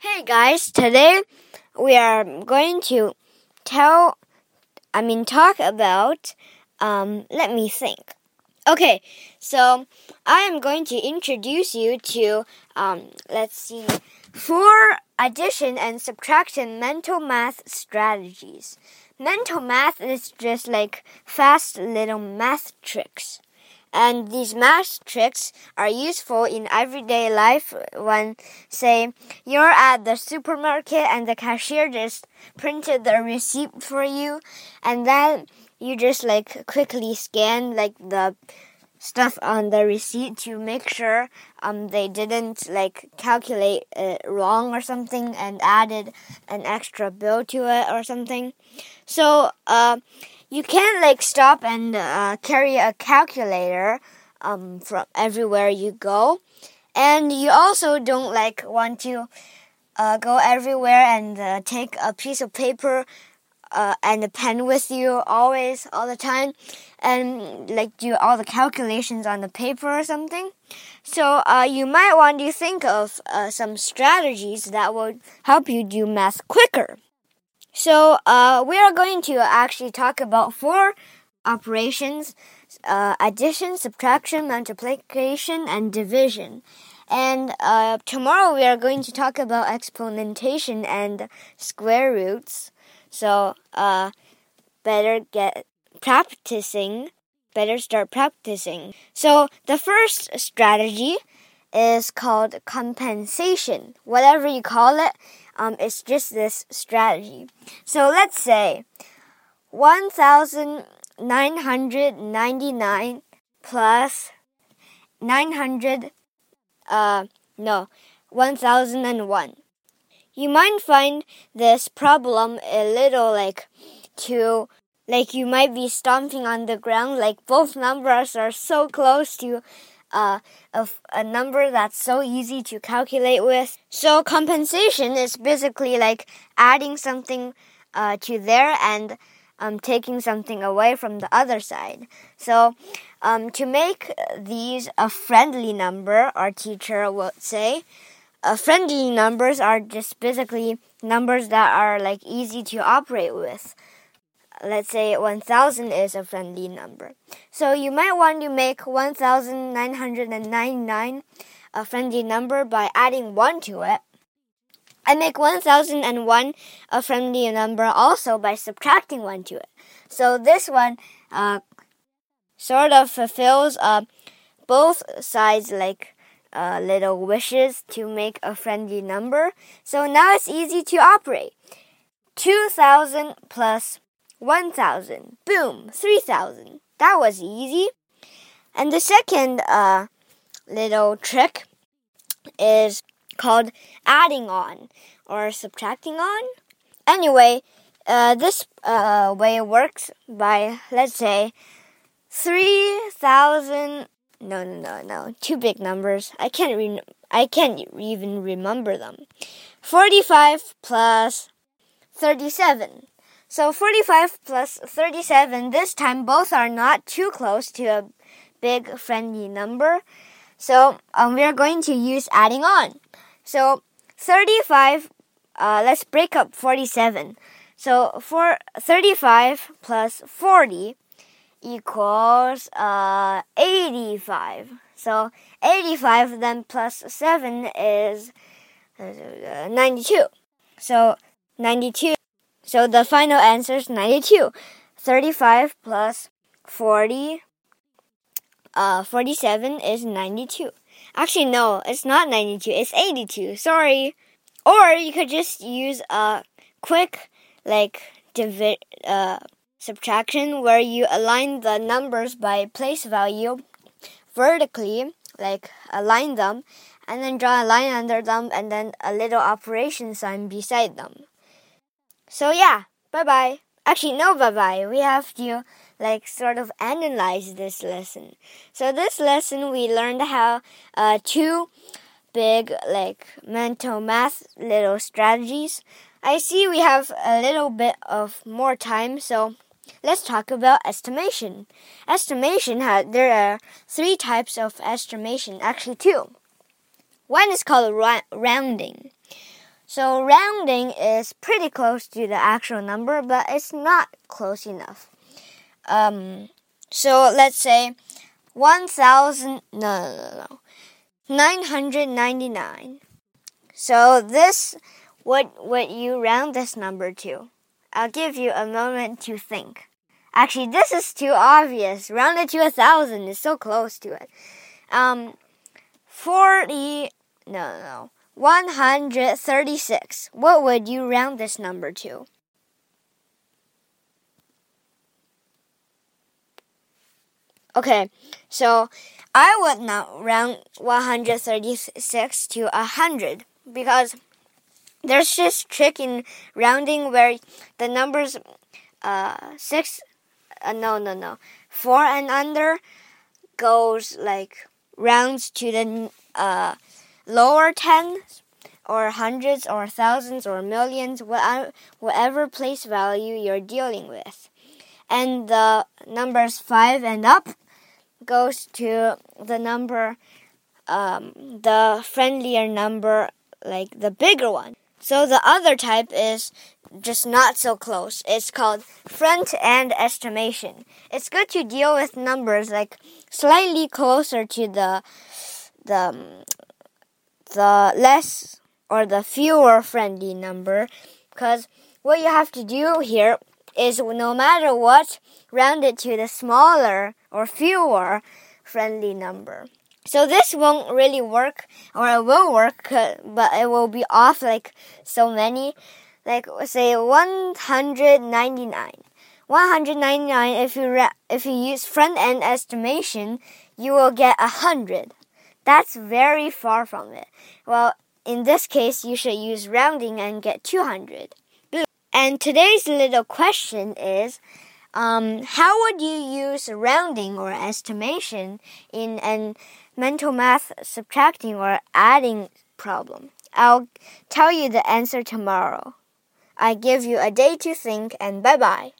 Hey guys, today we are going to tell, I mean, talk about, um, let me think. Okay, so I am going to introduce you to, um, let's see, four addition and subtraction mental math strategies. Mental math is just like fast little math tricks. And these math tricks are useful in everyday life when, say, you're at the supermarket and the cashier just printed the receipt for you, and then you just like quickly scan like the stuff on the receipt to make sure um they didn't like calculate it wrong or something and added an extra bill to it or something. So uh you can't like stop and uh, carry a calculator um, from everywhere you go, and you also don't like want to uh, go everywhere and uh, take a piece of paper uh, and a pen with you always all the time and like do all the calculations on the paper or something. So uh, you might want to think of uh, some strategies that would help you do math quicker. So uh, we are going to actually talk about four operations: uh, addition, subtraction, multiplication, and division. And uh, tomorrow we are going to talk about exponentation and square roots. So uh, better get practicing. Better start practicing. So the first strategy is called compensation. Whatever you call it, um, it's just this strategy. So let's say 1,999 plus 900, uh, no, 1001. You might find this problem a little like too, like you might be stomping on the ground, like both numbers are so close to uh, a, a number that's so easy to calculate with. So compensation is basically like adding something uh, to there and um, taking something away from the other side. So um, to make these a friendly number, our teacher would say, uh, friendly numbers are just basically numbers that are like easy to operate with let's say 1000 is a friendly number. So you might want to make 1999 a friendly number by adding 1 to it. I make 1001 a friendly number also by subtracting 1 to it. So this one uh, sort of fulfills uh, both sides like uh, little wishes to make a friendly number. So now it's easy to operate. 2000 plus 1,000. Boom, 3,000. That was easy. And the second uh, little trick is called adding on or subtracting on. Anyway, uh, this uh, way it works by, let's say, 3,000. No, no, no, no. Two big numbers. I can't re- I can't even remember them. 45 plus 37. So 45 plus 37, this time both are not too close to a big friendly number. So um, we are going to use adding on. So 35, uh, let's break up 47. So for 35 plus 40 equals uh, 85. So 85 then plus 7 is uh, 92. So 92 so the final answer is 92. 35 plus 40, uh, 47 is 92. Actually, no, it's not 92, it's 82. Sorry. Or you could just use a quick, like, divi uh, subtraction where you align the numbers by place value vertically, like align them, and then draw a line under them and then a little operation sign beside them. So yeah, bye bye. Actually, no bye bye. We have to like sort of analyze this lesson. So this lesson we learned how uh, two big like mental math little strategies. I see we have a little bit of more time, so let's talk about estimation. Estimation there are three types of estimation, actually two. One is called rounding. So rounding is pretty close to the actual number, but it's not close enough. Um, so let's say 1000, no, no, no, no, 999. So this, what would you round this number to? I'll give you a moment to think. Actually, this is too obvious. Round it to a thousand is so close to it. Um, 40, no, no, 136. What would you round this number to? Okay, so I would not round 136 to 100 because there's this trick in rounding where the numbers uh, 6 uh, no no no 4 and under goes like rounds to the uh, lower tens or hundreds or thousands or millions whatever, place value you're dealing with and the numbers 5 and up goes to the number um, the friendlier number like the bigger one so the other type is just not so close. It's called front end estimation. It's good to deal with numbers like slightly closer to the the the less or the fewer friendly number because what you have to do here is no matter what round it to the smaller or fewer friendly number. So this won't really work, or it will work, but it will be off like so many. Like say 199. 199 if you if you use front end estimation, you will get a 100. That's very far from it. Well, in this case, you should use rounding and get 200. And today's little question is um, how would you use rounding or estimation in an mental math subtracting or adding problem? I'll tell you the answer tomorrow. I give you a day to think and bye bye.